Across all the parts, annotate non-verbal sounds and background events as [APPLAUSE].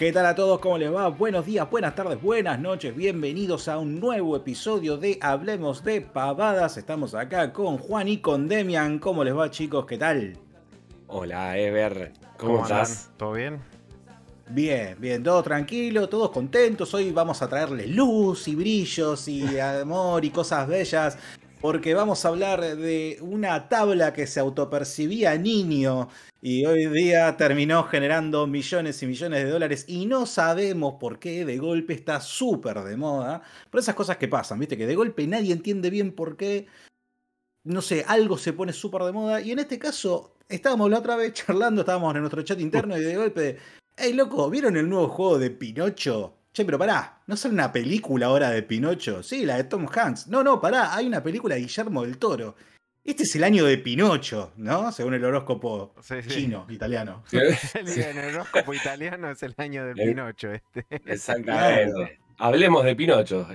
¿Qué tal a todos? ¿Cómo les va? Buenos días, buenas tardes, buenas noches. Bienvenidos a un nuevo episodio de Hablemos de Pavadas. Estamos acá con Juan y con Demian. ¿Cómo les va, chicos? ¿Qué tal? Hola, Ever. ¿Cómo, estás? ¿Todo bien? Bien, bien, todo tranquilo, todos contentos. Hoy vamos a traerles luz y brillos y amor y cosas bellas porque vamos a hablar de una tabla que se autopercibía niño y hoy día terminó generando millones y millones de dólares y no sabemos por qué de golpe está súper de moda. Por esas cosas que pasan, viste, que de golpe nadie entiende bien por qué, no sé, algo se pone súper de moda y en este caso estábamos la otra vez charlando, estábamos en nuestro chat interno y de golpe, hey loco, ¿vieron el nuevo juego de Pinocho? Che, pero pará, ¿no sale una película ahora de Pinocho? Sí, la de Tom Hanks. No, no, pará, hay una película de Guillermo del Toro. Este es el año de Pinocho, ¿no? Según el horóscopo chino, italiano. [LAUGHS] el, horóscopo italiano es el año de Pinocho. Este. Exactamente. Hablemos de Pinocho.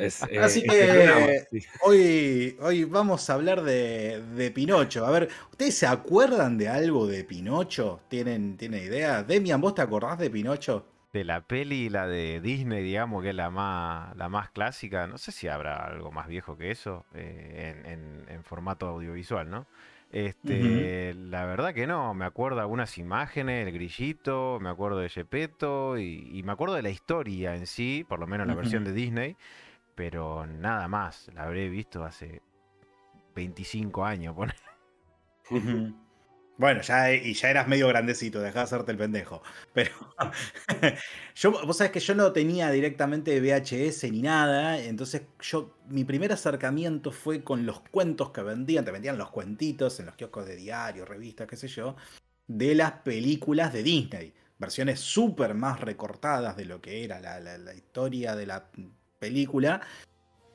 Así que hoy, hoy vamos a hablar de, de, Pinocho. A ver, ¿ustedes se acuerdan de algo de Pinocho? ¿Tienen, ¿tienen idea? Demian, ¿vos te acordás de Pinocho? De la peli, la de Disney, digamos, que es la más, la más clásica. No sé si habrá algo más viejo que eso eh, en, formato audiovisual, ¿no? Este, La verdad que no, me acuerdo algunas imágenes, el grillito, me acuerdo de Gepetto y, me acuerdo de la historia en sí, por lo menos la versión de Disney, pero nada más, la habré visto hace 25 años. Bueno, ya, y ya eras medio grandecito, dejá de hacerte el pendejo. Pero [LAUGHS] yo, vos sabés que yo no tenía directamente VHS ni nada, entonces yo, mi primer acercamiento fue con los cuentos que vendían, te vendían los cuentitos en los kioscos de diario, revistas, qué sé yo, de las películas de Disney. Versiones súper más recortadas de lo que era la, historia de la película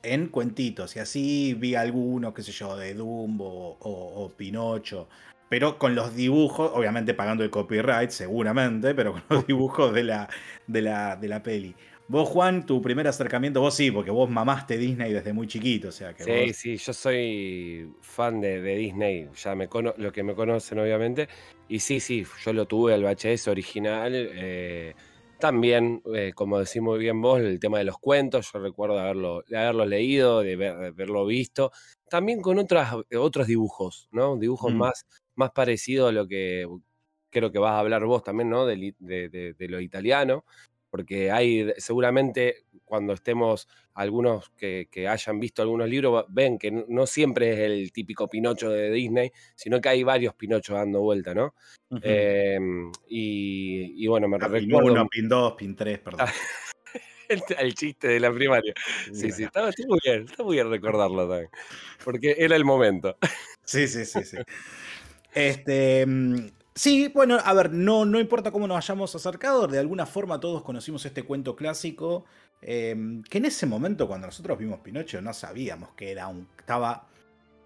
en cuentitos. Y así vi algunos, qué sé yo, de Dumbo o Pinocho pero con los dibujos, obviamente pagando el copyright, seguramente, pero con los [LAUGHS] dibujos de la, de la, de la peli. Vos, Juan, tu primer acercamiento, vos sí, porque vos mamaste Disney desde muy chiquito, o sea que Sí, sí, yo soy fan de, Disney, ya me lo que me conocen, obviamente. Y sí, sí, yo lo tuve, el VHS original. Eh, también, eh, como decís muy bien vos, el tema de los cuentos, yo recuerdo haberlo, de haberlo leído, de, haberlo visto. También con otras, otros dibujos, ¿no? Dibujos mm. más más parecido a lo que creo que vas a hablar vos también, ¿no? De, lo italiano, porque hay seguramente cuando estemos algunos que, hayan visto algunos libros, ven que no siempre es el típico Pinocho de Disney, sino que hay varios Pinochos dando vuelta, ¿no? Em, y, bueno, me recuerdo... Pin 1, Pin 2, Pin 3, perdón. [LAUGHS] el, chiste de la primaria. Sí, sí, está, muy bien, está muy bien recordarlo también, porque era el momento. Sí, sí, sí, sí. Este, mm, sí, bueno, a ver, no, no importa cómo nos hayamos acercado, de alguna forma todos conocimos este cuento clásico, em, que en ese momento cuando nosotros vimos Pinocho no sabíamos que era un, estaba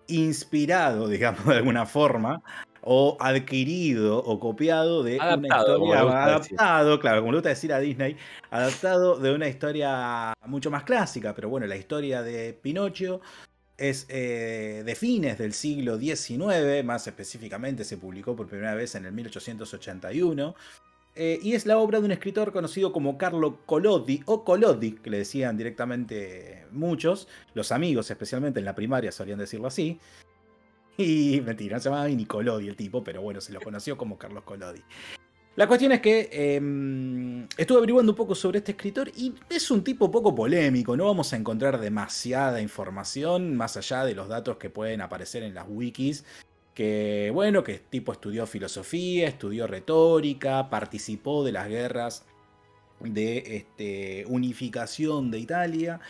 inspirado, [LAUGHS] digamos, de alguna forma, o adquirido o copiado de una historia adaptado, claro, como le gusta decir a Disney, adaptado de una historia mucho más clásica, pero bueno, la historia de Pinocho es eh, de fines del siglo XIX, más específicamente se publicó por primera vez en el 1881, eh, y es la obra de un escritor conocido como Carlo Collodi, o Collodi, que le decían directamente muchos, los amigos especialmente en la primaria solían decirlo así, y [LAUGHS] mentira, se llamaba ni Collodi el tipo, pero bueno, se lo conoció como Carlos Collodi. La cuestión es que em, estuve averiguando un poco sobre este escritor y es un tipo poco polémico, no vamos a encontrar demasiada información más allá de los datos que pueden aparecer en las wikis, que bueno, que tipo estudió filosofía, estudió retórica, participó de las guerras de este, unificación de Italia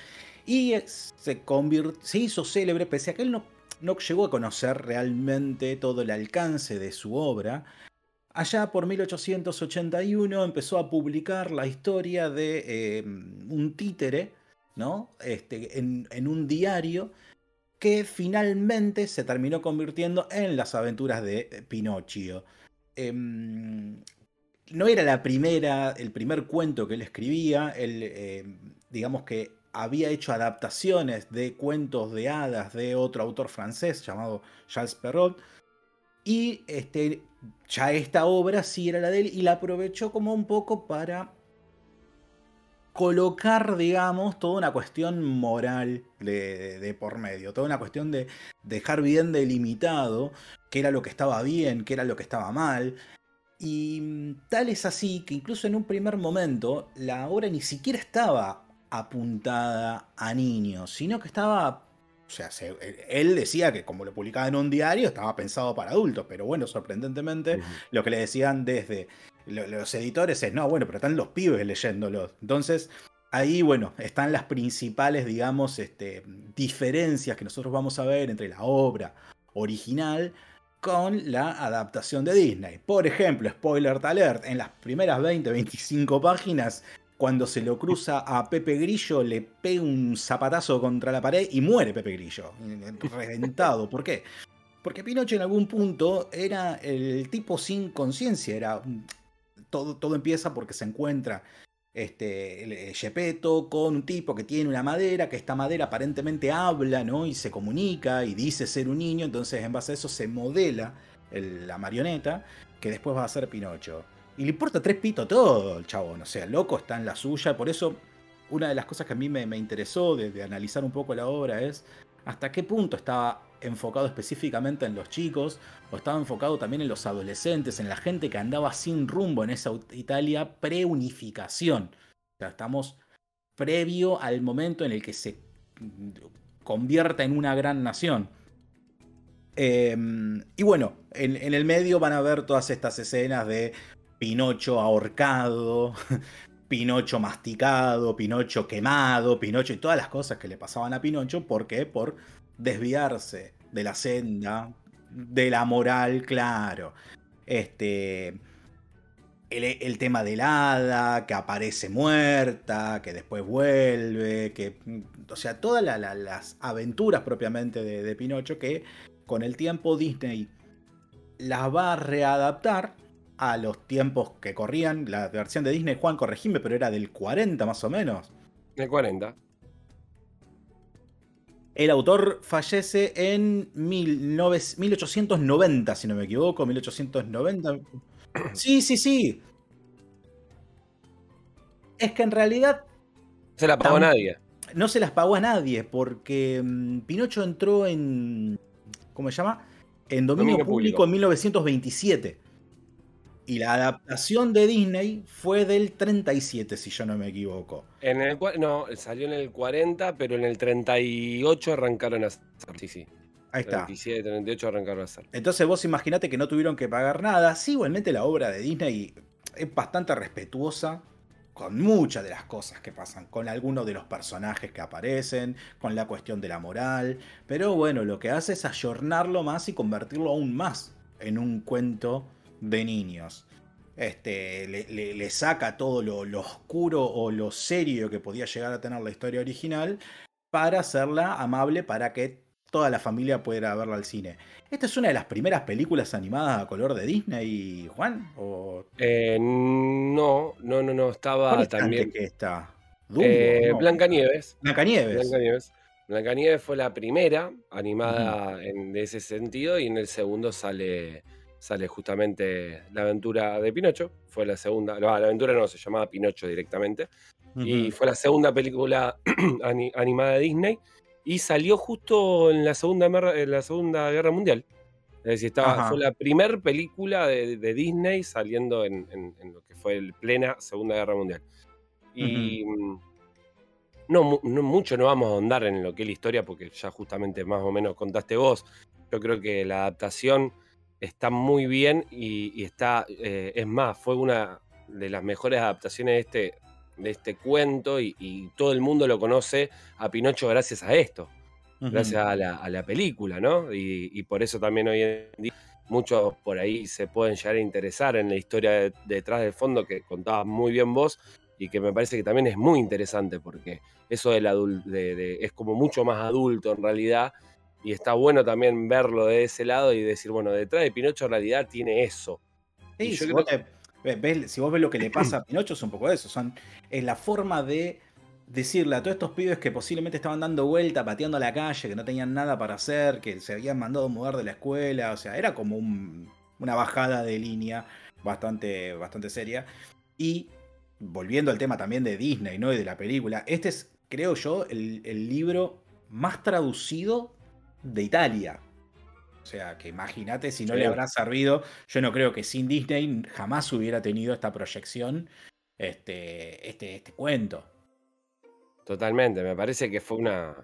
y se, hizo célebre, pese a que él no llegó a conocer realmente todo el alcance de su obra, Allá por 1881 empezó a publicar la historia de em, un títere, ¿no? Este, en, un diario que finalmente se terminó convirtiendo en las aventuras de Pinocchio. Em, no era la primera, el primer cuento que él escribía, él, em, digamos que había hecho adaptaciones de cuentos de hadas de otro autor francés llamado Charles Perrault, y este, ya esta obra sí era la de él y la aprovechó como un poco para colocar, digamos, toda una cuestión moral de, por medio, toda una cuestión de dejar bien delimitado qué era lo que estaba bien, qué era lo que estaba mal. Y mm, tal es así que incluso en un primer momento la obra ni siquiera estaba apuntada a niños, sino que estaba... O sea, él decía que como lo publicaba en un diario estaba pensado para adultos, pero bueno, sorprendentemente lo que le decían desde los editores es, no, bueno, pero están los pibes leyéndolo. Entonces, ahí, bueno, están las principales, digamos, este, diferencias que nosotros vamos a ver entre la obra original con la adaptación de Disney. Por ejemplo, spoiler alert, en las primeras 20, 25 páginas, cuando se lo cruza a Pepe Grillo, le pega un zapatazo contra la pared y muere Pepe Grillo, reventado. ¿Por qué? Porque Pinocho en algún punto era el tipo sin conciencia, era todo, empieza porque se encuentra este, Gepetto con un tipo que tiene una madera, que esta madera aparentemente habla, ¿no? Y se comunica y dice ser un niño, entonces en base a eso se modela la marioneta, que después va a ser Pinocho. Y le importa tres pitos todo el chabón, o sea, loco está en la suya, por eso una de las cosas que a mí me, interesó de, analizar un poco la obra es hasta qué punto estaba enfocado específicamente en los chicos o estaba enfocado también en los adolescentes, en la gente que andaba sin rumbo en esa Italia pre-unificación. O sea, estamos previo al momento en el que se convierta en una gran nación. Em, y bueno, en, en, el medio van a ver todas estas escenas de Pinocho ahorcado, [LAUGHS] Pinocho masticado, Pinocho quemado, Pinocho y todas las cosas que le pasaban a Pinocho. ¿Por qué? Por desviarse de la senda, de la moral, claro. Este. El, tema del hada, que aparece muerta, que después vuelve, que. O sea, todas las aventuras propiamente de, de Pinocho que con el tiempo Disney las va a readaptar a los tiempos que corrían. La versión de Disney, Juan, corregime, pero era del 40 más o menos. Del 40. El autor fallece en 1890, si no me equivoco, 1890. [CLEARS THROAT] Sí, sí, sí. Es que en realidad... No se la pagó a nadie. No se las pagó a nadie, porque mm, Pinocho entró en... ¿Cómo se llama? En dominio, público en 1927. Y la adaptación de Disney fue del 37, si yo no me equivoco. En el no, salió en el 40, pero en el 38 arrancaron a hacer. Sí, sí. Ahí está. 37, 38 arrancaron a hacer. Entonces vos imaginate que no tuvieron que pagar nada. Sí, igualmente la obra de Disney es bastante respetuosa con muchas de las cosas que pasan, con algunos de los personajes que aparecen, con la cuestión de la moral. Pero bueno, lo que hace es ayornarlo más y convertirlo aún más en un cuento de niños. Este, le, saca todo lo, oscuro o lo serio que podía llegar a tener la historia original para hacerla amable para que toda la familia pudiera verla al cine. ¿Esta es una de las primeras películas animadas a color de Disney, Juan? ¿O... Eh, no, no, no, no, estaba también. que está? Eh, Blancanieves. Blancanieves. Blancanieves. Blancanieves fue la primera animada en, de ese sentido y en el segundo sale sale justamente la aventura de Pinocho. Fue la segunda, la aventura no, se llamaba Pinocho directamente. Y fue la segunda película [CLEARS THROAT] animada de Disney. Y salió justo en la Segunda, en la segunda Guerra Mundial. Es decir, estaba, fue la primera película de, Disney saliendo en, lo que fue el plena Segunda Guerra Mundial. Y mm, no, no, mucho no vamos a ahondar en lo que es la historia, porque ya justamente más o menos contaste vos. Yo creo que la adaptación está muy bien y, está, eh, es más, fue una de las mejores adaptaciones de este, de este cuento y, todo el mundo lo conoce a Pinocho gracias a esto, gracias a la, película, ¿no? Y, por eso también hoy en día muchos por ahí se pueden llegar a interesar en la historia detrás del fondo que contabas muy bien vos y que me parece que también es muy interesante porque eso del de, es como mucho más adulto en realidad y está bueno también verlo de ese lado y decir, bueno, detrás de Pinocho en realidad tiene eso. Sí, si, vos ves, lo que le pasa a Pinocho es un poco eso, son, es la forma de decirle a todos estos pibes que posiblemente estaban dando vuelta, pateando a la calle, que no tenían nada para hacer, que se habían mandado a mudar de la escuela, o sea, era como una bajada de línea bastante, bastante seria. Y volviendo al tema también de Disney, ¿no? Y de la película, este es, creo yo, el, libro más traducido de Italia. O sea, que imagínate si no le habrá servido. Yo no creo que sin Disney jamás hubiera tenido esta proyección, este, este, este cuento. Totalmente, me parece que fue una,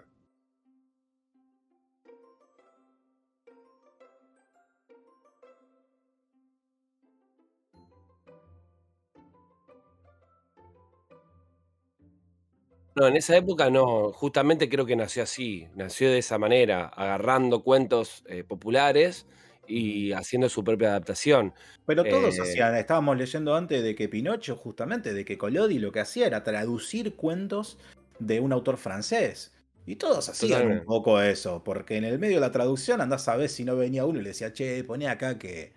No, en esa época no, justamente creo que nació así, nació de esa manera, agarrando cuentos eh, populares y haciendo su propia adaptación. Pero todos eh, hacían, estábamos leyendo antes de que Pinocho, justamente, de que Collodi lo que hacía era traducir cuentos de un autor francés. Y todos hacían un poco eso, porque en el medio de la traducción andás a ver si no venía uno y le decía, che, poné acá que,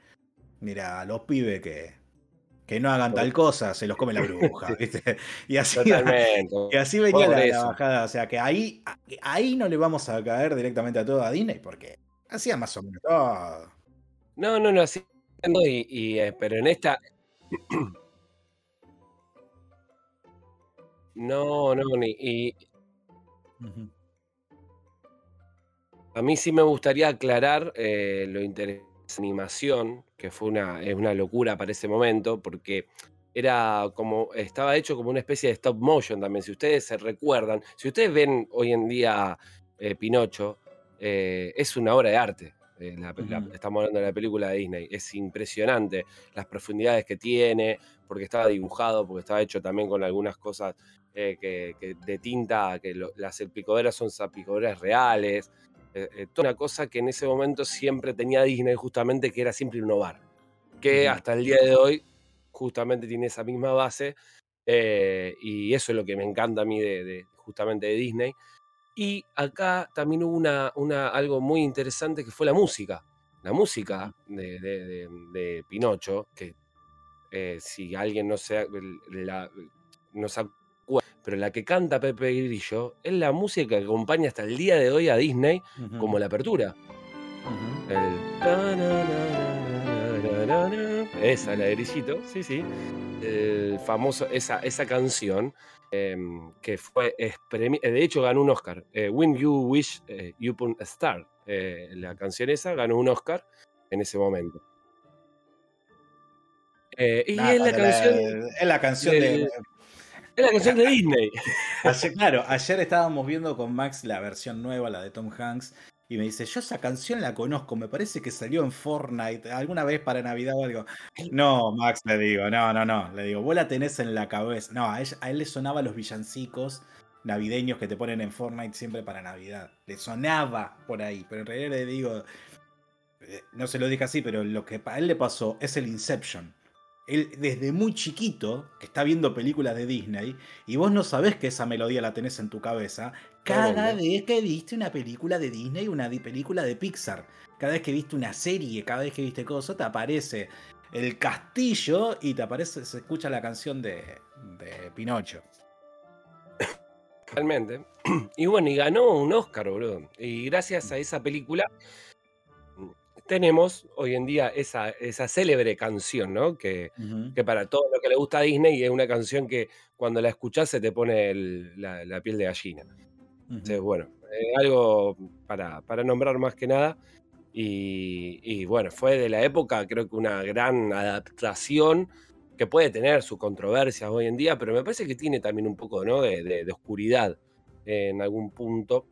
mira, los pibes que, que no hagan tal cosa, se los come la [LAUGHS] bruja, ¿viste? [LAUGHS] Y así, y así venía la, bajada. O sea que ahí, ahí no le vamos a caer directamente a todo a Disney, porque hacía más o menos todo. No, no, no, así. Y, eh, pero en esta. [CLEARS THROAT] No, no, ni. Y... A mí sí me gustaría aclarar eh, lo interesante animación, que fue una, una locura para ese momento, porque era como, estaba hecho como una especie de stop motion también. Si ustedes se recuerdan, si ustedes ven hoy en día eh, Pinocho, eh, es una obra de arte. Eh, estamos hablando de la película de Disney. Es impresionante las profundidades que tiene, porque estaba dibujado, porque estaba hecho también con algunas cosas que, de tinta, que las picoderas son picoderas reales. Eh, eh, toda una cosa que en ese momento siempre tenía Disney, justamente, que era siempre innovar. Que hasta el día de hoy, justamente tiene esa misma base. Eh, y eso es lo que me encanta a mí de, justamente de Disney. Y acá también hubo una, una, algo muy interesante que fue la música. La música de, de, Pinocho, que si alguien no se, la, no se pero la que canta Pepe Grillo es la música que acompaña hasta el día de hoy a Disney como la apertura. Esa, la de Grillito, sí, sí. El famoso, esa, esa canción que fue, de hecho ganó un Oscar. Eh, When You Wish eh, You Put a Star. La canción esa ganó un Oscar en ese momento. y es la, canción. Es la canción de, es la canción de Disney. [LAUGHS] claro, ayer estábamos viendo con Max la versión nueva, la de Tom Hanks, y me dice, yo esa canción la conozco, me parece que salió en Fortnite alguna vez para Navidad o algo. No, Max, le digo, no, no, no, le digo, vos la tenés en la cabeza. No, a, él le sonaba los villancicos navideños que te ponen en Fortnite siempre para Navidad. Le sonaba por ahí, pero en realidad le digo, eh, no se lo dije así, pero lo que a él le pasó es el Inception él desde muy chiquito, que está viendo películas de Disney, y vos no sabés que esa melodía la tenés en tu cabeza, cada vez que viste una película de Disney, una película de Pixar, cada vez que viste una serie, cada vez que viste cosas, te aparece el castillo y te aparece, se escucha la canción de, de Pinocho. Realmente. [CLEARS THROAT] Y bueno, y ganó un Oscar, boludo. Y gracias a esa película tenemos hoy en día esa, esa célebre canción, ¿no? Que, que, para todo lo que le gusta a Disney es una canción que cuando la escuchás se te pone la, piel de gallina. Entonces, bueno, algo para, para, nombrar más que nada. Y, bueno, fue de la época, creo que una gran adaptación que puede tener sus controversias hoy en día, pero me parece que tiene también un poco ¿no? de, de oscuridad en algún punto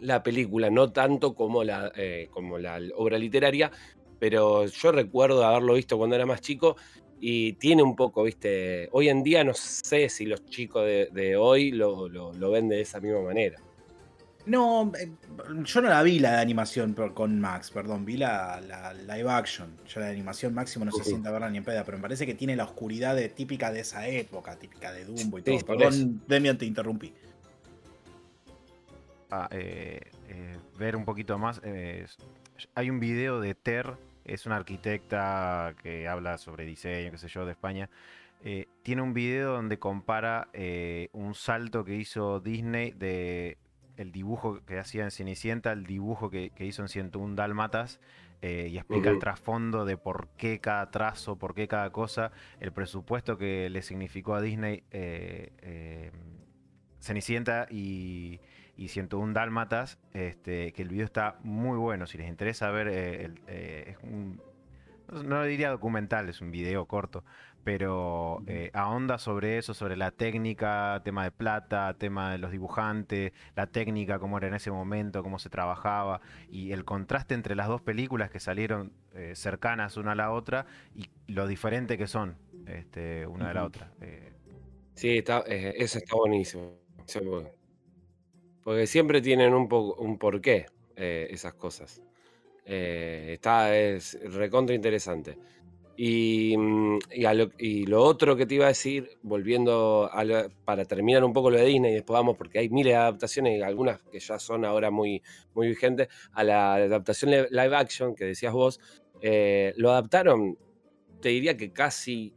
la película, no tanto como la, eh, como la obra literaria, pero yo recuerdo haberlo visto cuando era más chico y tiene un poco, viste, hoy en día no sé si los chicos de, hoy lo, ven de esa misma manera. No, eh, yo no la vi la de animación con Max, perdón, vi la, live action. Yo la de animación máximo no se sienta verla ni en peda, pero me parece que tiene la oscuridad típica de esa época, típica de Dumbo y todo. perdón, Demian, te interrumpí. Eh, eh, ver un poquito más, eh, hay un video de Ter, es una arquitecta que habla sobre diseño, qué sé yo, de España. tiene un video donde compara un salto que hizo Disney de el dibujo que hacía en Cenicienta, el dibujo que, hizo en 101 Dálmatas, eh, y explica el trasfondo de por qué cada trazo, por qué cada cosa, el presupuesto que le significó a Disney eh, Cenicienta y, y 101 Dálmatas, este, que el video está muy bueno. Si les interesa ver, es un, no diría documental, es un video corto, pero eh, ahonda sobre eso, sobre la técnica, tema de plata, tema de los dibujantes, la técnica, cómo era en ese momento, cómo se trabajaba, y el contraste entre las dos películas que salieron eh, cercanas una a la otra y lo diferente que son este, una de la otra. Eh. Sí, está, eso está buenísimo. Porque siempre tienen un, poco, un porqué esas cosas. está, es recontra interesante. Mm, y, lo, otro que te iba a decir, volviendo para terminar un poco lo de Disney y después vamos, porque hay miles de adaptaciones y algunas que ya son ahora muy, muy vigentes, a la adaptación live action que decías vos, eh, lo adaptaron, te diría que casi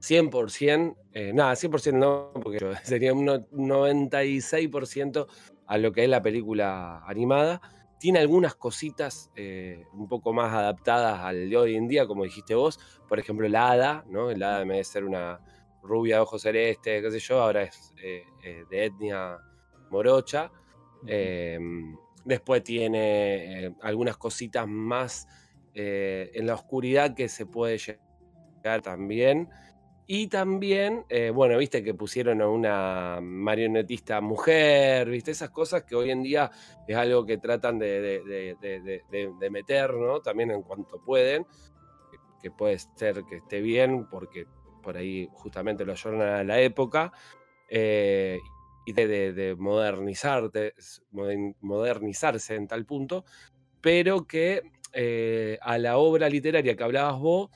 100%, eh, nada, 100% no, porque [LAUGHS] sería un 96% a lo que es la película animada tiene algunas cositas eh, un poco más adaptadas al de hoy en día, como dijiste vos. Por ejemplo, la hada, ¿no? La hada, en vez de ser una rubia de ojos celeste, qué sé yo, ahora es eh, eh, de etnia morocha. Em, después tiene algunas cositas más en la oscuridad que se puede llegar también. Y también, eh, bueno, viste que pusieron a una marionetista mujer, viste, esas cosas que hoy en día es algo que tratan de, meter, ¿no? También en cuanto pueden, que puede ser que esté bien, porque por ahí justamente lo ayornan a la época, eh, y de, modernizarte, modernizarse en tal punto, pero que eh, a la obra literaria que hablabas vos,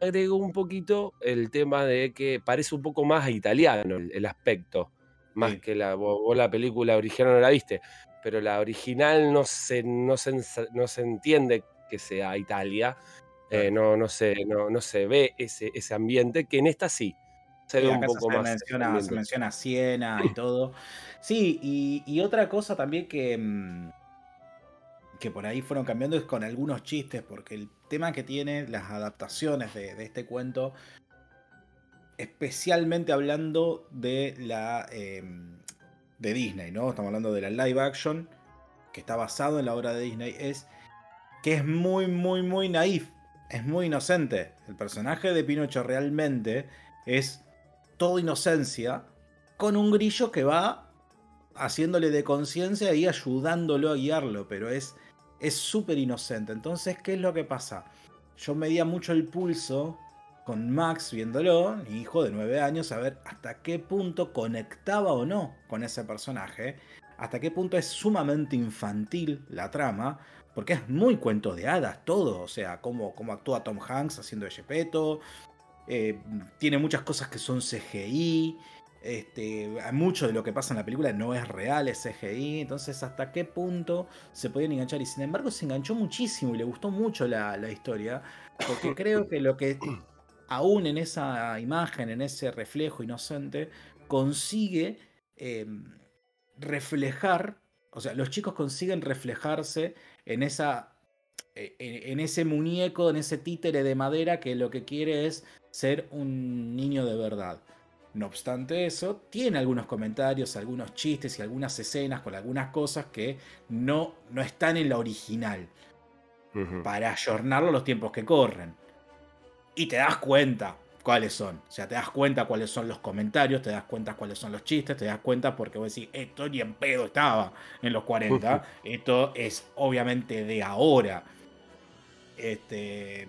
agrego un poquito el tema de que parece un poco más italiano el, aspecto, más que la, vos, la película original no la viste, pero la original no se, no se, no se entiende que sea Italia, eh, no, no, se, no, no se ve ese, ese ambiente, que en esta sí. Se ve un poco más. Menciona, se menciona Siena y todo. Sí, y, y otra cosa también que mm, que por ahí fueron cambiando es con algunos chistes, porque el tema que tiene las adaptaciones de, este cuento, especialmente hablando de la em, de Disney, ¿no? Estamos hablando de la live action, que está basado en la obra de Disney, es que es muy, muy, muy naif, es muy inocente. El personaje de Pinocho realmente es todo inocencia, con un grillo que va haciéndole de conciencia y ayudándolo a guiarlo, pero es es súper inocente. Entonces, ¿qué es lo que pasa? Yo medía mucho el pulso con Max viéndolo, mi hijo de 9 años, a ver hasta qué punto conectaba o no con ese personaje, hasta qué punto es sumamente infantil la trama, porque es muy cuento de hadas todo, o sea, cómo, cómo actúa Tom Hanks haciendo de Gepetto, eh, tiene muchas cosas que son CGI, este, mucho de lo que pasa en la película no es real, es CGI, entonces hasta qué punto se podían enganchar. Y sin embargo se enganchó muchísimo y le gustó mucho la, historia, porque [COUGHS] creo que lo que aún en esa imagen, en ese reflejo inocente, consigue em, reflejar, o sea, los chicos consiguen reflejarse en esa e, e, en ese muñeco, en ese títere de madera que lo que quiere es ser un niño de verdad. No obstante eso, tiene algunos comentarios, algunos chistes y algunas escenas con algunas cosas que no, no están en la original. Para ayornarlo los tiempos que corren. Y te das cuenta cuáles son. O sea, te das cuenta cuáles son los comentarios, te das cuenta cuáles son los chistes, te das cuenta porque vos decís, esto ni en pedo estaba en los 40. esto es obviamente de ahora. Este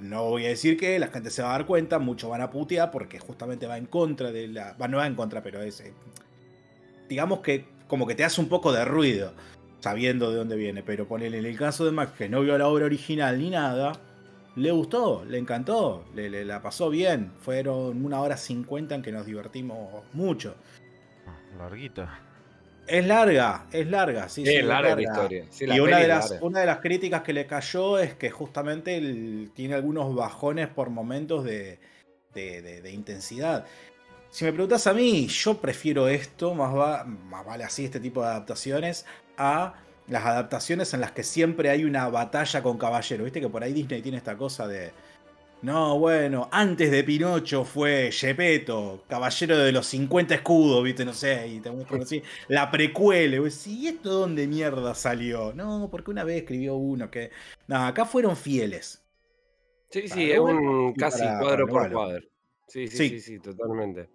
no voy a decir que la gente se va a dar cuenta, muchos van a putear porque justamente va en contra de la. Va, no va en contra, pero es. Eh, digamos que como que te hace un poco de ruido sabiendo de dónde viene. Pero ponele en el caso de Max, que no vio la obra original ni nada, le gustó, le encantó, le, la pasó bien. Fueron una hora cincuenta en que nos divertimos mucho. Larguita. Es larga, es larga, sí, sí. Es larga, la historia. y una de, las, una de las críticas que le cayó es que justamente tiene algunos bajones por momentos de, intensidad. Si me preguntas a mí, yo prefiero esto, más, va, más vale así, este tipo de adaptaciones, a las adaptaciones en las que siempre hay una batalla con caballero. Viste que por ahí Disney tiene esta cosa de. No, bueno, antes de Pinocho fue Gepetto, caballero de los 50 escudos, viste, no sé, y te así, la precuela. ¿Y esto dónde mierda salió? No, porque una vez escribió uno que. No, acá fueron fieles. Sí, sí, es un casi cuadro por cuadro. Sí, sí, sí, sí, totalmente.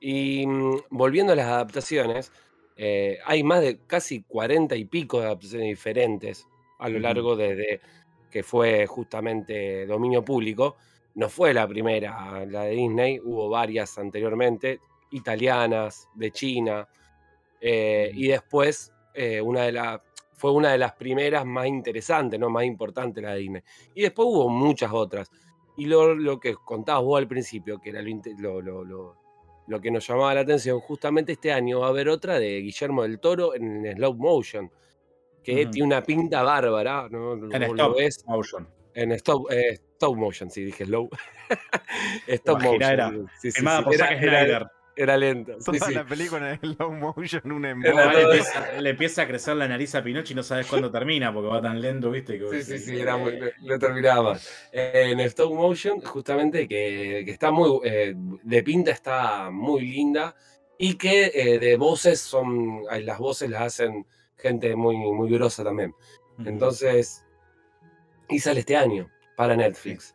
Y mm, volviendo a las adaptaciones, eh, hay más de casi 40 y pico de adaptaciones diferentes a lo largo de, que fue justamente dominio público. No fue la primera, la de Disney, hubo varias anteriormente, italianas, de China, eh, y después eh, una de las fue una de las primeras más interesantes, ¿no? más importantes la de Disney. Y después hubo muchas otras. Y lo, que contabas vos al principio, que era lo, lo, lo que nos llamaba la atención, justamente este año va a haber otra de Guillermo del Toro en slow motion, que tiene una pinta bárbara, ¿no? En stop motion. En stop, eh, stop motion, sí, dije slow. [LAUGHS] stop motion. Era, sí, sí, por era, era lento. Toda la película en slow motion, un le, empieza, a crecer la nariz a Pinocho y no sabes cuándo termina porque va tan lento, ¿viste? sí, sí, sí, era muy, no, terminaba más. en stop motion, justamente, que, que está muy. Eh, de pinta está muy linda y que eh, de voces son. Las voces las hacen gente muy, muy grosa también. Entonces. Y sale este año para Netflix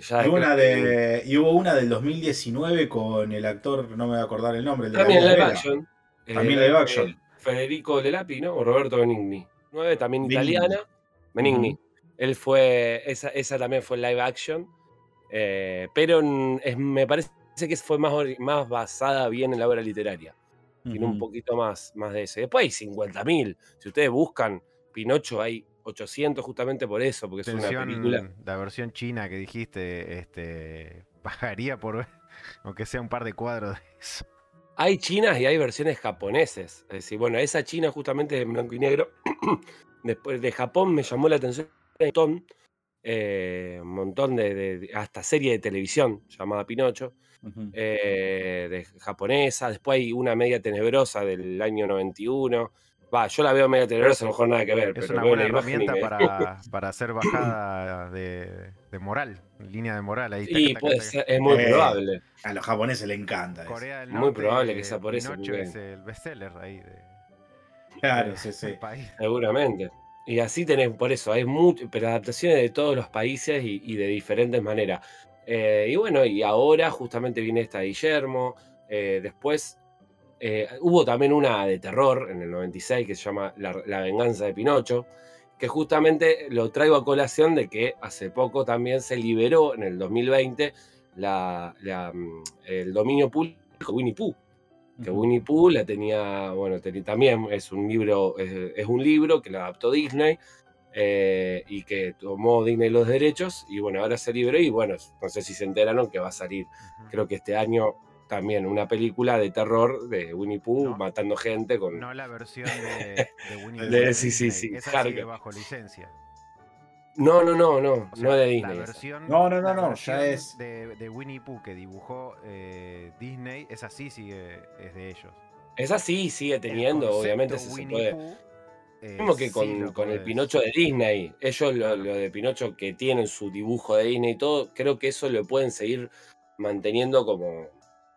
y, una de, y hubo una del 2019 con el actor, no me voy a acordar el nombre. también live action. También live action. Federico Lelapi, ¿no? O Roberto Benigni. Nueve, también italiana. Benigni. Él fue, esa, esa también fue live action. Eh, pero me parece que fue más, más basada bien en la obra literaria. Tiene un poquito más, más de eso. Después hay 50.000. Si ustedes buscan Pinocho, hay 800 justamente por eso, porque es una película. La versión china que dijiste, este, [LAUGHS] pagaría por aunque sea un par de cuadros de eso. Hay chinas y hay versiones japoneses. Es decir, bueno, esa china justamente en blanco y negro. [CLEARS THROAT] Después de Japón me llamó la atención un montón, eh, un montón de, hasta serie de televisión llamada Pinocho, eh, de japonesa. Después hay una media tenebrosa del año 91 Va, yo la veo medio tenebrosa, a lo mejor nada que ver. Es una buena herramienta para, [LAUGHS] para, hacer bajada de, de, moral, línea de moral. Ahí sí, puede ser, es muy eh, probable. A los japoneses le encanta. Corea del Norte, muy probable que sea por eso. es el bestseller ahí. De, claro, sí, sí. Seguramente. Y así tenés, por eso, hay mucho, pero adaptaciones de todos los países y, de diferentes maneras. Eh, y bueno, y ahora justamente viene esta Guillermo. Eh, después eh, hubo también una de terror en el 96 que se llama La, venganza de Pinocho, que justamente lo traigo a colación de que hace poco también se liberó en el 2020 mm, el dominio público de Winnie Pooh. Que Winnie Pooh la tenía, bueno, también es un libro, es, un libro que lo adaptó Disney eh, y que tomó Disney los derechos y bueno, ahora se liberó y bueno, no sé si se enteraron que va a salir, creo que este año también una película de terror de Winnie Pooh matando gente con. No la versión de, [LAUGHS] Winnie Pooh. sí, sí, sí. Esa sigue bajo licencia. No, no, no, no, no de Disney. La versión, no, no, no, no, ya es. De, de, Winnie Pooh que dibujó eh, Disney, esa sí sigue, es de ellos. Esa sí sigue teniendo, obviamente se puede. Eh, Mismo que con, con el Pinocho de Disney. Ellos, lo, lo, de Pinocho que tienen su dibujo de Disney y todo, creo que eso lo pueden seguir manteniendo como,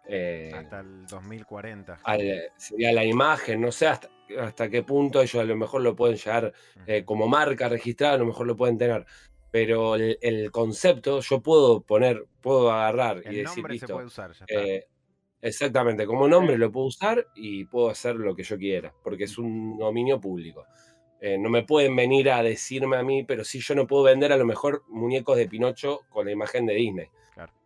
eh, hasta el 2040. sería la imagen, no sé hasta, hasta qué punto ellos a lo mejor lo pueden llegar eh, como marca registrada, a lo mejor lo pueden tener. Pero el, concepto yo puedo poner, puedo agarrar y decir, listo. Eh, exactamente, como nombre lo puedo usar y puedo hacer lo que yo quiera, porque es un dominio público. no me pueden venir a decirme a mí, pero sí yo no puedo vender a lo mejor muñecos de Pinocho con la imagen de Disney.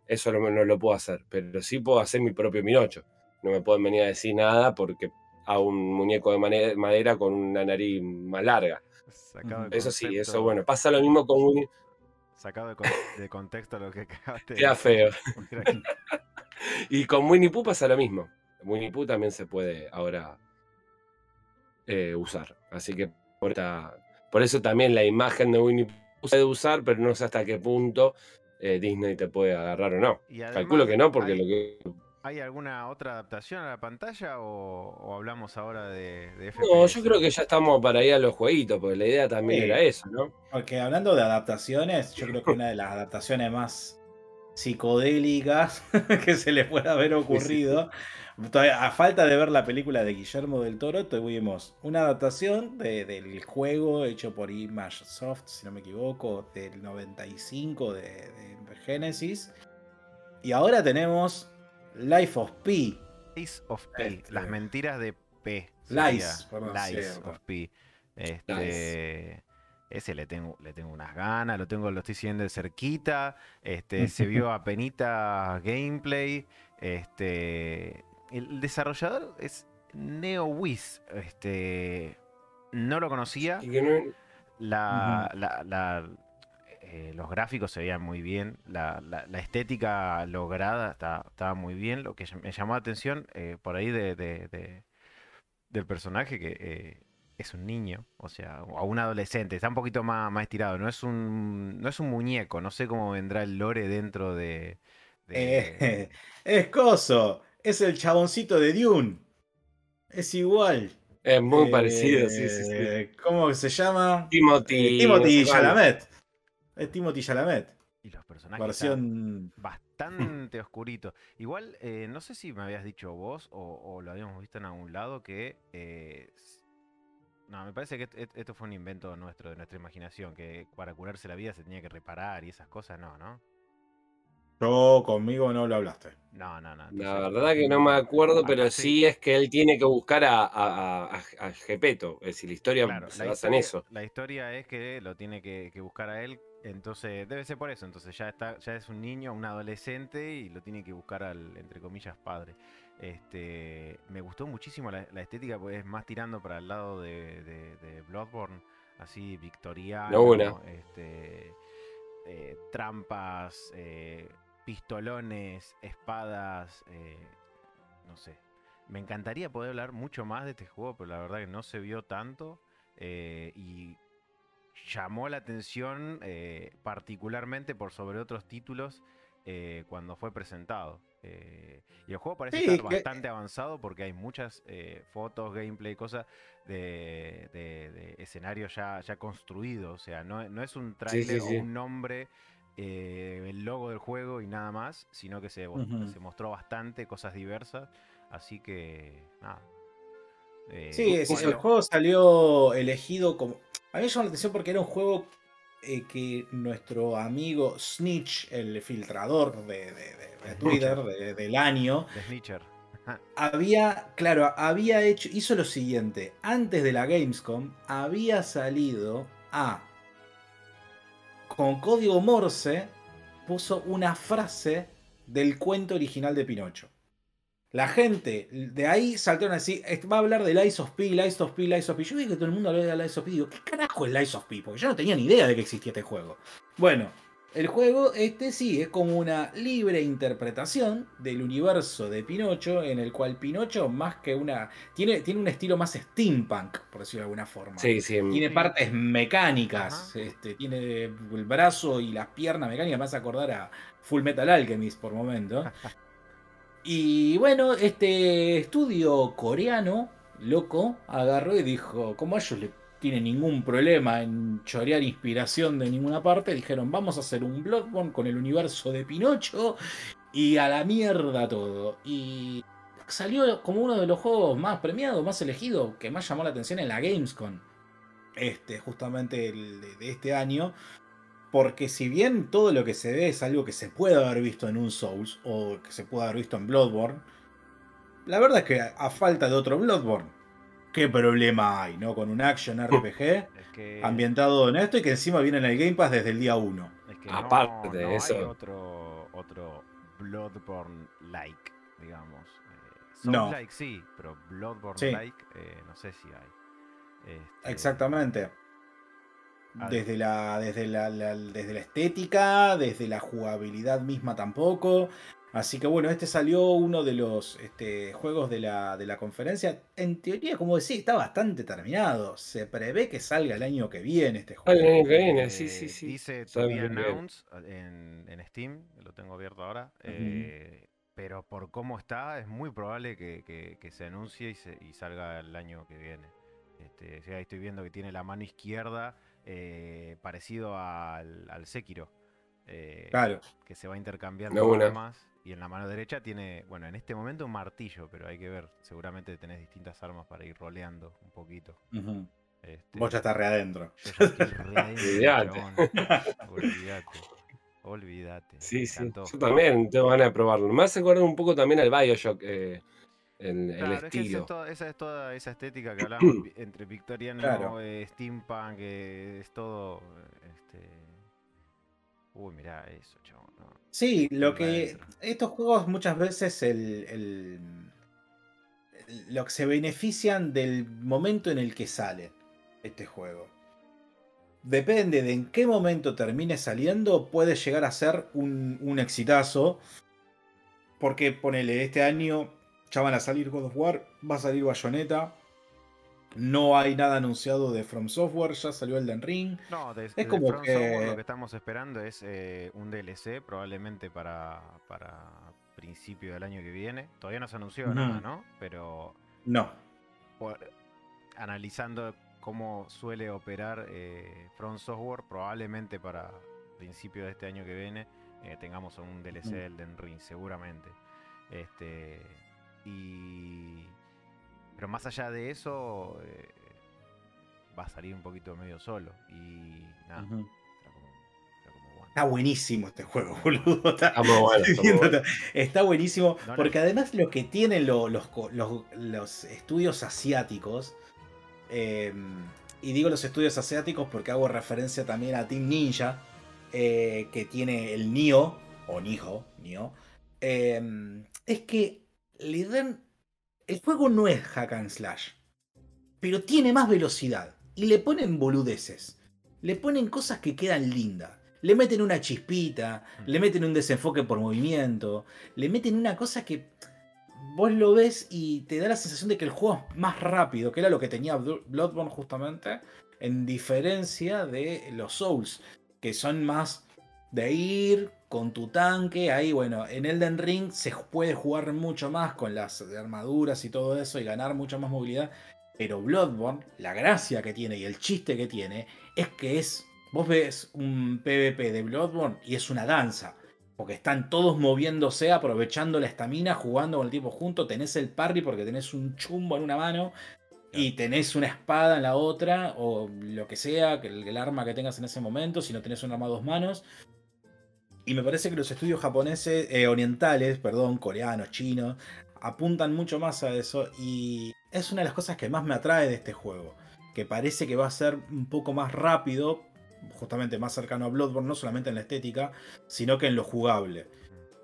Eso no, lo puedo hacer, pero sí puedo hacer mi propio Pinocho. No me pueden venir a decir nada porque hago un muñeco de madera con una nariz más larga. Eso sí, eso bueno. Pasa lo mismo con un... Sacado de, contexto lo que [LAUGHS] acabaste Queda feo. [LAUGHS] y con Winnie Pooh pasa lo mismo. Winnie Pooh también se puede ahora eh, usar. Así que por, por eso también la imagen de Winnie Pooh se puede usar, pero no sé hasta qué punto eh, Disney te puede agarrar o no. Calculo que no, porque lo que. ¿Hay alguna otra adaptación a la pantalla o, hablamos ahora de, de No, yo creo que ya estamos para ir a los jueguitos, porque la idea también era eso, ¿no? Porque hablando de adaptaciones, yo creo que una de las adaptaciones más psicodélicas [LAUGHS] que se le pueda haber ocurrido. a falta de ver la película de Guillermo del Toro, tuvimos una adaptación del juego hecho por Image Soft, si no me equivoco, del 95 de, de Genesis. Y ahora tenemos Life of P. Lies of P. Este, las mentiras de P. Lies. Lies of P. Este, ese le tengo, le tengo unas ganas, lo tengo, lo estoy siguiendo de cerquita. Este, [LAUGHS] se vio a penita gameplay. Este, el desarrollador es NeoWiz. Este, no lo conocía. La, la, eh, los gráficos se veían muy bien, la, estética lograda estaba, muy bien. Lo que me llamó la atención eh, por ahí de, del personaje que eh, es un niño, o sea, o un adolescente, está un poquito más, más estirado, no es un no es un muñeco, no sé cómo vendrá el lore dentro de... Eh, [LAUGHS] es coso, es el chaboncito de Dune, es igual. Es muy parecido, sí, sí, sí. ¿Cómo se llama? Timothy. Eh, Timothy Chalamet. Es Timothy Chalamet. Y los personajes Versión... bastante [LAUGHS] oscuritos. Igual, no sé si me habías dicho vos o, lo habíamos visto en algún lado que no, me parece que esto fue un invento nuestro, de nuestra imaginación, que para curarse la vida se tenía que reparar y esas cosas, no, ¿no? Yo conmigo no lo hablaste. No, no, no. La verdad que no me acuerdo, pero sí es que él tiene que buscar a, a, Gepeto. Es decir, la historia se basa en eso. La historia es que lo tiene que, buscar a él. Entonces, debe ser por eso. Entonces ya está, ya es un niño, un adolescente, y lo tiene que buscar al, entre comillas, padre. Este, me gustó muchísimo la, estética, pues es más tirando para el lado de, Bloodborne, así victoriano, este, eh, trampas, eh, pistolones, espadas, eh, no sé. Me encantaría poder hablar mucho más de este juego, pero la verdad que no se vio tanto y llamó la atención particularmente por sobre otros títulos cuando fue presentado. Eh, y el juego parece estar bastante avanzado porque hay muchas eh, fotos, gameplay, cosas de, escenarios ya, ya construidos. O sea, no, es un trailer o un nombre, eh, el logo del juego y nada más, sino que se, se mostró bastante, cosas diversas. Así que, nada. sí, el juego salió elegido como. A mí me llamó la atención porque era un juego eh, que nuestro amigo Snitch, el filtrador de, Twitter del año, había, claro, había hecho, hizo lo siguiente. Antes de la Gamescom, había salido a. Con código Morse, puso una frase del cuento original de Pinocho. La gente de ahí saltaron así, va a hablar de Lies of P, Lies of P, Lies of P. Yo vi que todo el mundo hablaba de Lies of P. Digo, ¿qué carajo es Lies of P? Porque yo no tenía ni idea de que existía este juego. Bueno, el juego este sí es como una libre interpretación del universo de Pinocho, en el cual Pinocho más que una... Tiene, tiene un estilo más steampunk, por decirlo de alguna forma. Sí, sí. Tiene partes mecánicas, este, tiene el brazo y las piernas mecánicas, me hace acordar a Full Metal Alchemist por momento. [LAUGHS] Y bueno, este estudio coreano, loco, agarró y dijo, como ellos le tienen ningún problema en chorear inspiración de ninguna parte, dijeron, vamos a hacer un Bloodborne con el universo de Pinocho y a la mierda todo. Y salió como uno de los juegos más premiados, más elegidos, que más llamó la atención en la Gamescom. Este, justamente el de este año. Porque si bien todo lo que se ve es algo que se puede haber visto en un Souls o que se puede haber visto en Bloodborne, la verdad es que a falta de otro Bloodborne, ¿qué problema hay, no? Con un action RPG ambientado en esto y que encima viene en el Game Pass desde el día 1. Aparte de eso. Hay otro, otro Bloodborne-like, digamos. Eh, Souls-like sí, pero Bloodborne-like eh, no sé si hay. Este, Exactamente. Desde la, desde, la, desde la estética, desde la jugabilidad misma tampoco. Así que bueno, este salió uno de los este, juegos de la, de la conferencia. En teoría, como decía, está bastante terminado. Se prevé que salga el año que viene este juego. El año que viene, sí, sí, sí. Dice to be announced en, en, Steam, lo tengo abierto ahora. Eh, pero por cómo está, es muy probable que, se anuncie y, salga el año que viene. Este, ahí estoy viendo que tiene la mano izquierda eh, parecido al, al Sekiro. Eh, claro. Que se va intercambiando armas. Y en la mano derecha tiene, bueno, en este momento un martillo, pero hay que ver. Seguramente tenés distintas armas para ir roleando un poquito. Este, Vos ya estás re adentro. [LAUGHS] Olvídate. Olvídate. Sí, sí. Yo también tengo ganas de probarlo. Me hace acordar un poco también al Bioshock. Eh, el, estilo. esa es toda esa estética que [CLEARS THROAT] hablamos entre victoriano, eh, steampunk, eh, es todo. Este... Uy, mira eso, chavo. Sí, lo que. Estos juegos muchas veces el, lo que se benefician del momento en el que sale este juego. Depende de en qué momento termine saliendo, puede llegar a ser un, un exitazo. Porque ponele, este año ya van a salir God of War, va a salir Bayonetta. No hay nada anunciado de From Software, ya salió Elden Ring. No, de, es como From que... Software lo que estamos esperando es eh, un DLC, probablemente para, para principio del año que viene. Todavía no se anunció nada, ¿no? Pero. No. analizando cómo suele operar eh, From Software, probablemente para principio de este año que viene eh, tengamos un DLC de Elden Ring, seguramente. Este y. Pero más allá de eso, eh, va a salir un poquito medio solo. Y nada. Está buenísimo este juego, [LAUGHS] boludo. Está, está, buenísimo. porque además lo que tienen los, los, estudios asiáticos. Em, y digo los estudios asiáticos porque hago referencia también a Team Ninja. Eh, que tiene el Nio. O Nijo. Nio. Em, es que le dan... El juego no es hack and slash, pero tiene más velocidad. Y le ponen boludeces. Le ponen cosas que quedan lindas. Le meten una chispita, le meten un desenfoque por movimiento, le meten una cosa que vos lo ves y te da la sensación de que el juego es más rápido, que era lo que tenía Bloodborne justamente, en diferencia de los Souls, que son más de ir, con tu tanque. Ahí, bueno, en Elden Ring se puede jugar mucho más con las armaduras y todo eso y ganar mucha más movilidad. Pero Bloodborne, la gracia que tiene y el chiste que tiene es que es. Vos ves un PvP de Bloodborne y es una danza. Porque están todos moviéndose, aprovechando la estamina, jugando con el tipo junto. Tenés el parry porque tenés un chumbo en una mano y tenés una espada en la otra, o lo que sea, el, el arma que tengas en ese momento, si no tenés un arma a dos manos. Y me parece que los estudios japoneses, eh, orientales, perdón, coreanos, chinos, apuntan mucho más a eso. Y es una de las cosas que más me atrae de este juego. Que parece que va a ser un poco más rápido, justamente más cercano a Bloodborne, no solamente en la estética, sino que en lo jugable.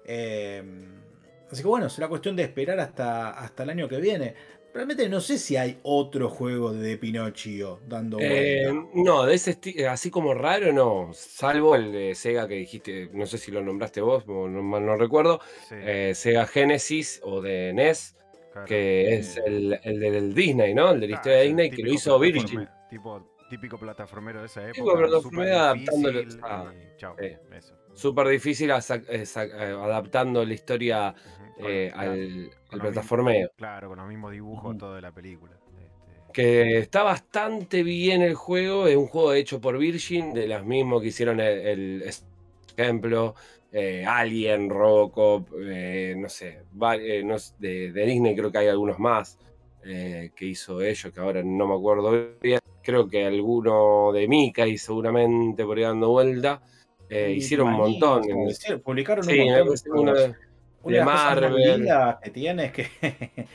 Eh, así que bueno, será cuestión de esperar hasta, hasta el año que viene. Realmente no sé si hay otro juego de Pinocchio dando eh, no, de ese así como raro no. Salvo el de Sega que dijiste, no sé si lo nombraste vos, no, mal no recuerdo. Eh, Sega Genesis o de NES, que es el, el, del Disney, ¿no? El de la historia de Disney que lo hizo Virgin. Tipo, típico plataformero de esa época. Típico plataformero adaptándolo. Ah, Súper difícil adaptando la historia eh, al, plataformeo. claro, con los mismos dibujos todo de la película. Este. Que está bastante bien el juego, es un juego hecho por Virgin, de los mismos que hicieron el, ejemplo, eh, Alien, Robocop, eh, no sé, de, Disney creo que hay algunos más que hizo ellos, que ahora no me acuerdo bien. Creo que alguno de Mika y seguramente por ahí dando vuelta. hicieron un montón. publicaron un montón. Una de, Marvel. que tiene es que. [LAUGHS]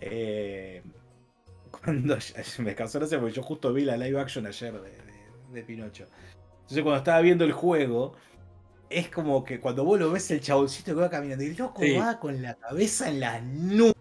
eh, cuando. Me cansó no sé, porque yo justo vi la live action ayer de, Pinocho. Entonces, cuando estaba viendo el juego, es como que cuando vos lo ves el chaboncito que va caminando, y el loco va con la cabeza en la nube,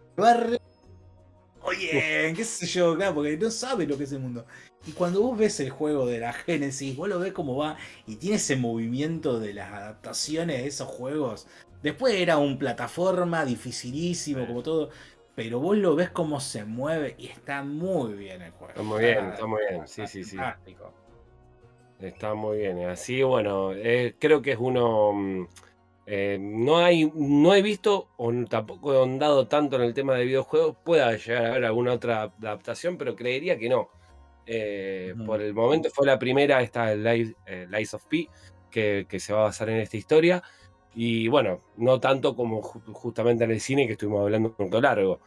Oye, qué sé yo, claro, porque no sabe lo que es el mundo. Y cuando vos ves el juego de la Genesis, vos lo ves como va y tiene ese movimiento de las adaptaciones de esos juegos Después era un plataforma dificilísimo, como todo. Pero vos lo ves cómo se mueve y está muy bien el juego. Está muy bien, está muy bien. Sí, sí, sí. Está muy bien. Así, bueno, eh, creo que es uno. Eh, no, hay, no he visto o tampoco he ahondado tanto en el tema de videojuegos. Pueda llegar a haber alguna otra adaptación, pero creería que no. Eh, por el momento fue la primera, esta Lies, eh, of P, que, se va a basar en esta historia. Y bueno, no tanto como justamente en el cine que estuvimos hablando un poco largo.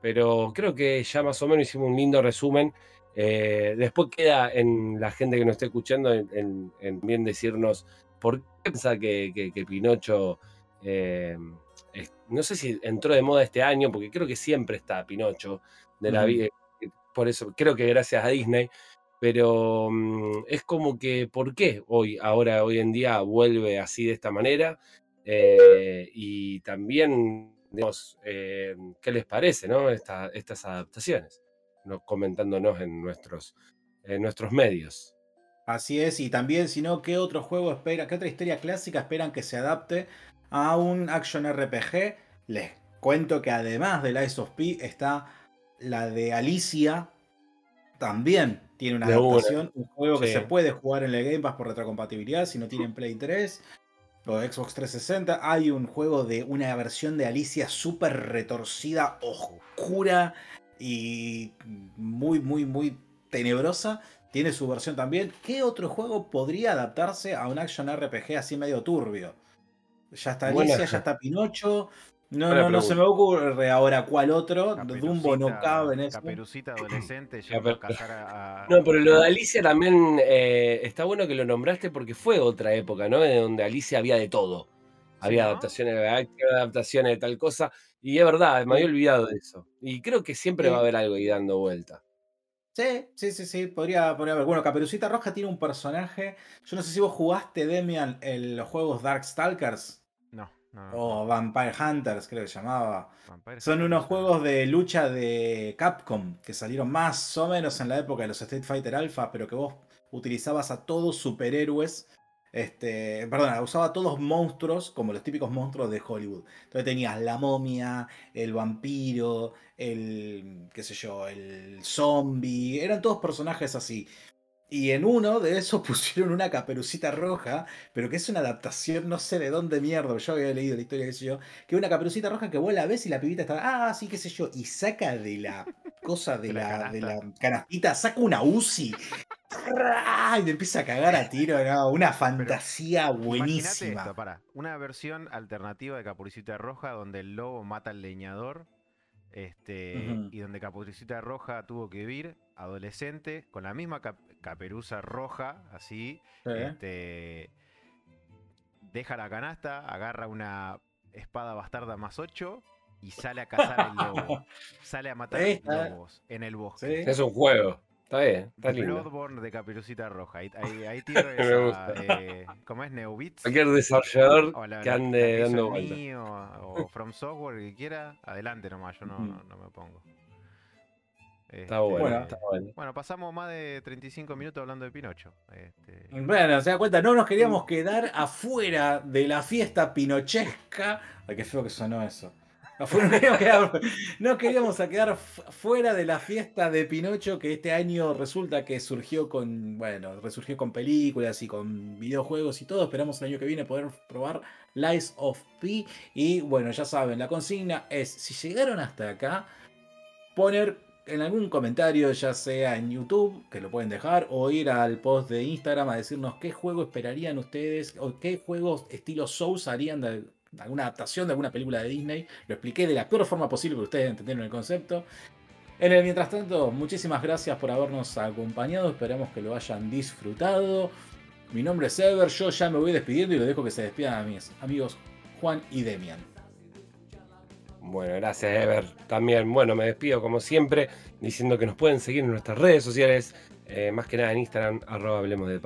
Pero creo que ya más o menos hicimos un lindo resumen. después queda en la gente que nos esté escuchando en bien decirnos ¿Por qué piensa que, Pinocho, eh, no sé si entró de moda este año, porque creo que siempre está Pinocho de la vida, eh, por eso creo que gracias a Disney, pero mm, es como que, ¿por qué hoy, ahora, hoy en día vuelve así de esta manera? Eh, y también, digamos, ¿qué les parece, no? estas adaptaciones, comentándonos en nuestros, en nuestros medios. Así es, y también, si no, ¿qué otro juego espera, qué otra historia clásica esperan que se adapte a un action RPG? Les cuento que además de Lies of P está la de Alicia, también tiene una adaptación, un juego que se puede jugar en el Game Pass por retrocompatibilidad si no tienen Play 3 o Xbox 360. Hay un juego de una versión de Alicia súper retorcida, oscura y muy, muy, muy tenebrosa tiene su versión también. ¿Qué otro juego podría adaptarse a un action RPG así medio turbio? Ya está Alicia, ya [LAUGHS] está Pinocho. No, no, no se me ocurre ahora cuál otro. Dumbo no cabe en eso. Caperucita [CLEARS THROAT] adolescente No, pero lo de Alicia también eh, está bueno que lo nombraste porque fue otra época, ¿no? En donde Alicia había de todo. Había adaptaciones de adaptaciones de tal cosa. Y es verdad, me había olvidado de eso. Y creo que siempre va a haber algo ahí dando vuelta. Sí, sí, sí, sí, podría, podría haber. Bueno, Caperucita Roja tiene un personaje. Yo no sé si vos jugaste, Demian, en los juegos Darkstalkers. No, no. O Vampire Hunters, creo que se llamaba. Son unos juegos de lucha de Capcom que salieron más o menos en la época de los Street Fighter Alpha, pero que vos utilizabas a todos superhéroes este, perdona, usaba todos monstruos como los típicos monstruos de Hollywood. Entonces tenías la momia, el vampiro, el, qué sé yo, el zombie, eran todos personajes así. Y en uno de esos [LAUGHS] pusieron una caperucita roja, pero que es una adaptación, no sé de dónde mierda, yo había leído la historia, qué sé yo, que una caperucita roja que vos la ves y la pibita está, ah, sí, qué sé yo, y saca de la [LAUGHS] cosa de, la, de la canastita, saca una UCI y me empieza a cagar a tiro, una fantasía buenísima. Esto, para, una versión alternativa de Capucita Roja donde el lobo mata al leñador este, y donde Capucita Roja tuvo que vivir adolescente con la misma caperuza roja, así, este, deja la canasta, agarra una espada bastarda más 8 y sale a cazar el lobo. [LAUGHS] sale a matar lobos en el bosque. Es un juego. Está bien, está lindo. Bloodborne de Caperucita Roja. Ahí, ahí, [LAUGHS] tiro esa, eh, ¿Cómo es? Neobits. Cualquier desarrollador que ande dando vueltas. O, [LAUGHS] From Software, que quiera, adelante nomás, yo no, no, me pongo. está, bueno, este, está bueno. Bueno, pasamos más de 35 minutos hablando de Pinocho. Este... Bueno, se da cuenta, no nos queríamos quedar afuera de la fiesta pinochesca. Ay, qué feo que sonó eso. No, queríamos quedar, fuera de la fiesta de Pinocho que este año resulta que surgió con, bueno, resurgió con películas y con videojuegos y todo. Esperamos el año que viene poder probar Lies of P. Y bueno, ya saben, la consigna es, si llegaron hasta acá, poner en algún comentario, ya sea en YouTube, que lo pueden dejar, o ir al post de Instagram a decirnos qué juego esperarían ustedes, o qué juegos estilo Souls harían de, alguna adaptación de alguna película de Disney. Lo expliqué de la peor forma posible para ustedes entendieron el concepto. En el mientras tanto, muchísimas gracias por habernos acompañado. Esperamos que lo hayan disfrutado. Mi nombre es Ever, yo ya me voy despidiendo y lo dejo que se despidan a mis amigos Juan y Demian. Bueno, gracias Ever. También, bueno, me despido como siempre diciendo que nos pueden seguir en nuestras redes sociales, eh, más que nada en Instagram, arroba hablemos de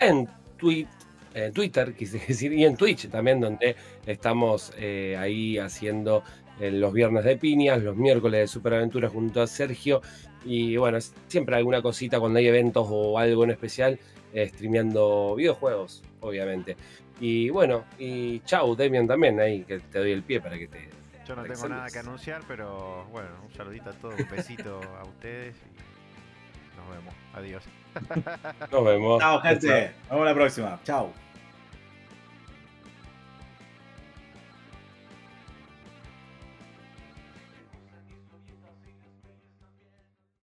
en Twitter en Twitter, quise [LAUGHS] decir, y en Twitch también, donde estamos eh, ahí haciendo eh, los viernes de piñas, los miércoles de superaventuras junto a Sergio. Y bueno, siempre alguna cosita cuando hay eventos o algo en especial, eh, streameando videojuegos, obviamente. Y bueno, y chau, Demian también, ahí que te doy el pie para que te. Yo no tengo nada que anunciar, pero bueno, un saludito a todos, un besito a ustedes y nos vemos. Adiós. Nos vemos. Chao, gente. Nos vemos la próxima. Chao.